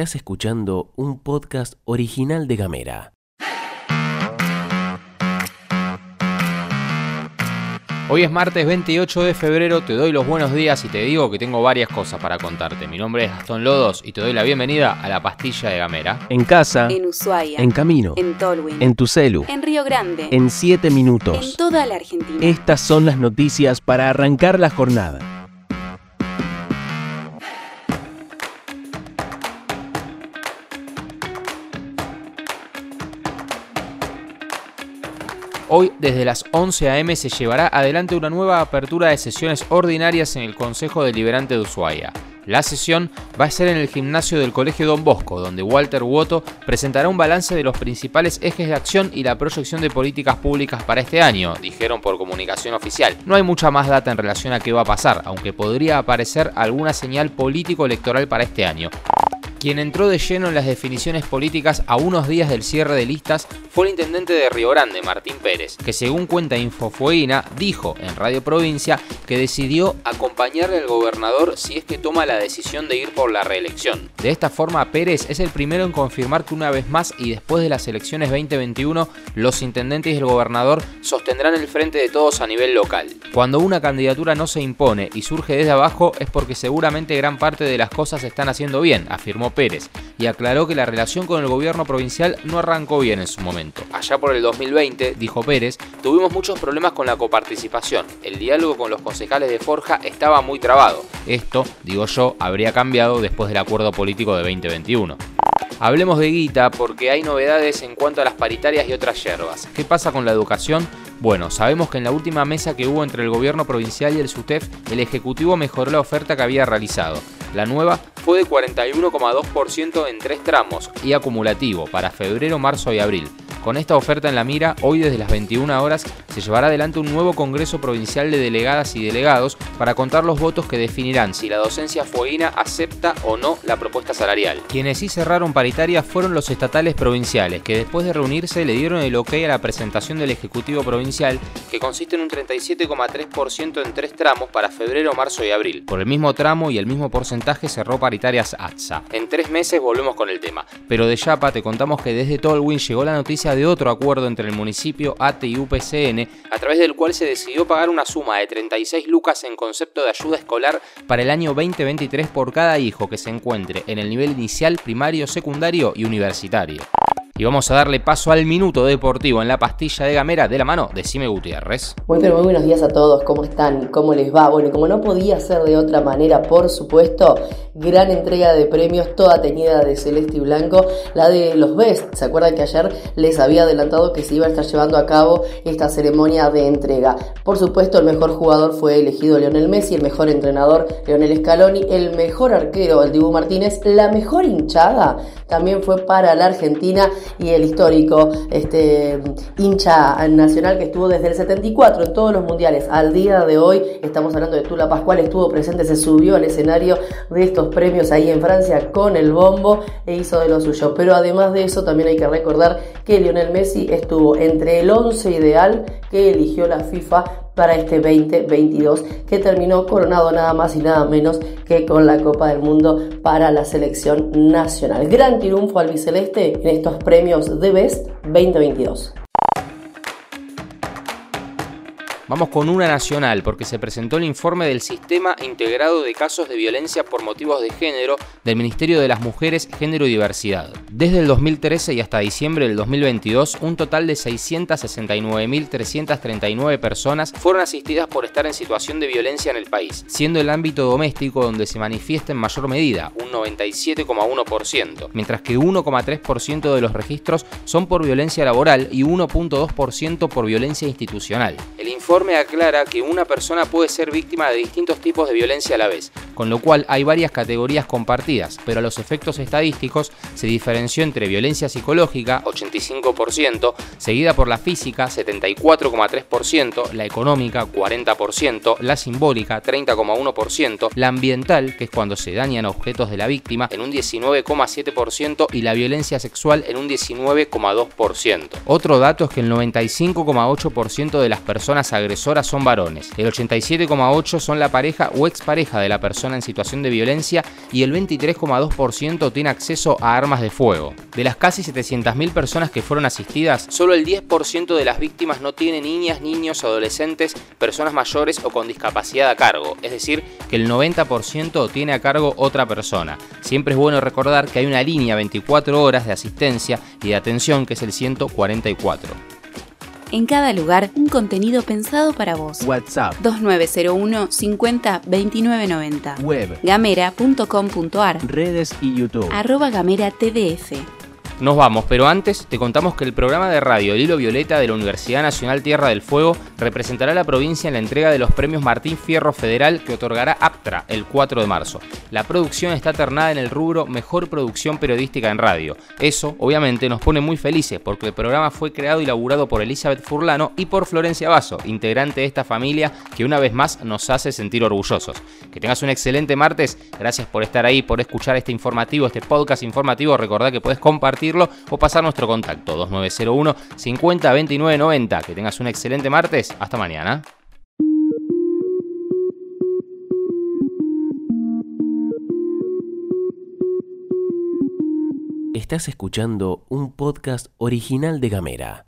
Estás escuchando un podcast original de Gamera. Hoy es martes 28 de febrero, te doy los buenos días y te digo que tengo varias cosas para contarte. Mi nombre es Gastón Lodos y te doy la bienvenida a la pastilla de Gamera. En casa, En Ushuaia. en camino, En Tolwyn. en tu celu, En Río Grande. en 7 En minutos. toda la Argentina. Estas son las noticias para arrancar la jornada. Hoy, desde las 11 a.m., se llevará adelante una nueva apertura de sesiones ordinarias en el Consejo Deliberante de Ushuaia. La sesión va a ser en el gimnasio del Colegio Don Bosco, donde Walter Woto presentará un balance de los principales ejes de acción y la proyección de políticas públicas para este año, dijeron por comunicación oficial. No hay mucha más data en relación a qué va a pasar, aunque podría aparecer alguna señal político-electoral para este año. Quien entró de lleno en las definiciones políticas a unos días del cierre de listas fue el intendente de Río Grande, Martín Pérez, que según cuenta Infofueguina, dijo en Radio Provincia que decidió acompañarle al gobernador si es que toma la decisión de ir por la reelección. De esta forma, Pérez es el primero en confirmar que una vez más y después de las elecciones 2021, los intendentes y el gobernador sostendrán el frente de todos a nivel local. Cuando una candidatura no se impone y surge desde abajo es porque seguramente gran parte de las cosas se están haciendo bien, afirmó Pérez, y aclaró que la relación con el gobierno provincial no arrancó bien en su momento. Allá por el 2020, dijo Pérez, tuvimos muchos problemas con la coparticipación. El diálogo con los concejales de Forja estaba muy trabado. Esto, digo yo, habría cambiado después del acuerdo político de 2021. Hablemos de guita porque hay novedades en cuanto a las paritarias y otras yerbas. ¿Qué pasa con la educación? Bueno, sabemos que en la última mesa que hubo entre el gobierno provincial y el SUTEF, el Ejecutivo mejoró la oferta que había realizado. La nueva fue de 41,2% en tres tramos y acumulativo para febrero, marzo y abril. Con esta oferta en la mira, hoy desde las 21 horas se llevará adelante un nuevo Congreso Provincial de Delegadas y Delegados para contar los votos que definirán si la docencia fueguina acepta o no la propuesta salarial. Quienes sí cerraron paritarias fueron los estatales provinciales, que después de reunirse le dieron el ok a la presentación del Ejecutivo Provincial, que consiste en un 37,3% en tres tramos para febrero, marzo y abril. Por el mismo tramo y el mismo porcentaje cerró paritarias ATSA. En tres meses volvemos con el tema, pero de Yapa te contamos que desde Tolwyn llegó la noticia de otro acuerdo entre el municipio, ATE y UPCN, a través del cual se decidió pagar una suma de 36 lucas en concepto de ayuda escolar para el año 2023 por cada hijo que se encuentre en el nivel inicial, primario, secundario y universitario. Y vamos a darle paso al minuto deportivo en la pastilla de Gamera de la mano de Sime Gutiérrez. Muy pero muy buenos días a todos, ¿cómo están? ¿Cómo les va? Bueno, como no podía ser de otra manera, por supuesto, gran entrega de premios, toda teñida de celeste y blanco, la de los Best. ¿Se acuerdan que ayer les había adelantado que se iba a estar llevando a cabo esta ceremonia de entrega? Por supuesto, el mejor jugador fue elegido Lionel Messi, el mejor entrenador Lionel Scaloni, el mejor arquero el Dibu Martínez, la mejor hinchada también fue para la Argentina y el histórico este, hincha nacional que estuvo desde el 74 en todos los mundiales. Al día de hoy, estamos hablando de Tula Pascual, estuvo presente, se subió al escenario de estos premios ahí en Francia con el bombo e hizo de lo suyo. Pero además de eso, también hay que recordar que Lionel Messi estuvo entre el 11 ideal que eligió la FIFA para este 2022 que terminó coronado nada más y nada menos que con la Copa del Mundo para la selección nacional. Gran triunfo al biceleste en estos premios de Best 2022. Vamos con una nacional porque se presentó el informe del Sistema Integrado de Casos de Violencia por Motivos de Género del Ministerio de las Mujeres, Género y Diversidad. Desde el 2013 y hasta diciembre del 2022, un total de 669.339 personas fueron asistidas por estar en situación de violencia en el país, siendo el ámbito doméstico donde se manifiesta en mayor medida, un 97,1%, mientras que 1,3% de los registros son por violencia laboral y 1,2% por violencia institucional. El informe aclara que una persona puede ser víctima de distintos tipos de violencia a la vez, con lo cual hay varias categorías compartidas, pero a los efectos estadísticos se diferenció entre violencia psicológica, 85%, seguida por la física, 74,3%, la económica, 40%, la simbólica, 30,1%, la ambiental, que es cuando se dañan objetos de la víctima, en un 19,7% y la violencia sexual en un 19,2%. Otro dato es que el 95,8% de las personas son varones, el 87,8% son la pareja o expareja de la persona en situación de violencia y el 23,2% tiene acceso a armas de fuego. De las casi 700.000 personas que fueron asistidas, solo el 10% de las víctimas no tiene niñas, niños, adolescentes, personas mayores o con discapacidad a cargo, es decir, que el 90% tiene a cargo otra persona. Siempre es bueno recordar que hay una línea 24 horas de asistencia y de atención que es el 144. En cada lugar, un contenido pensado para vos. WhatsApp, 2901 50 2990. web, Gamera.com.ar. redes y YouTube. Arroba Gamera TDF. Nos vamos, pero antes te contamos que el programa de radio El Hilo Violeta de la Universidad Nacional Tierra del Fuego representará a la provincia en la entrega de los premios Martín Fierro Federal que otorgará APTRA el 4 de marzo. La producción está ternada en el rubro Mejor Producción Periodística en Radio. Eso, obviamente, nos pone muy felices porque el programa fue creado y laburado por Elizabeth Furlano y por Florencia Basso, integrante de esta familia que una vez más nos hace sentir orgullosos. Que tengas un excelente martes, gracias por estar ahí, por escuchar este informativo, este podcast informativo. Recordá que puedes o pasar nuestro contacto 2901 50 29 90. Que tengas un excelente martes. Hasta mañana. Estás escuchando un podcast original de Gamera.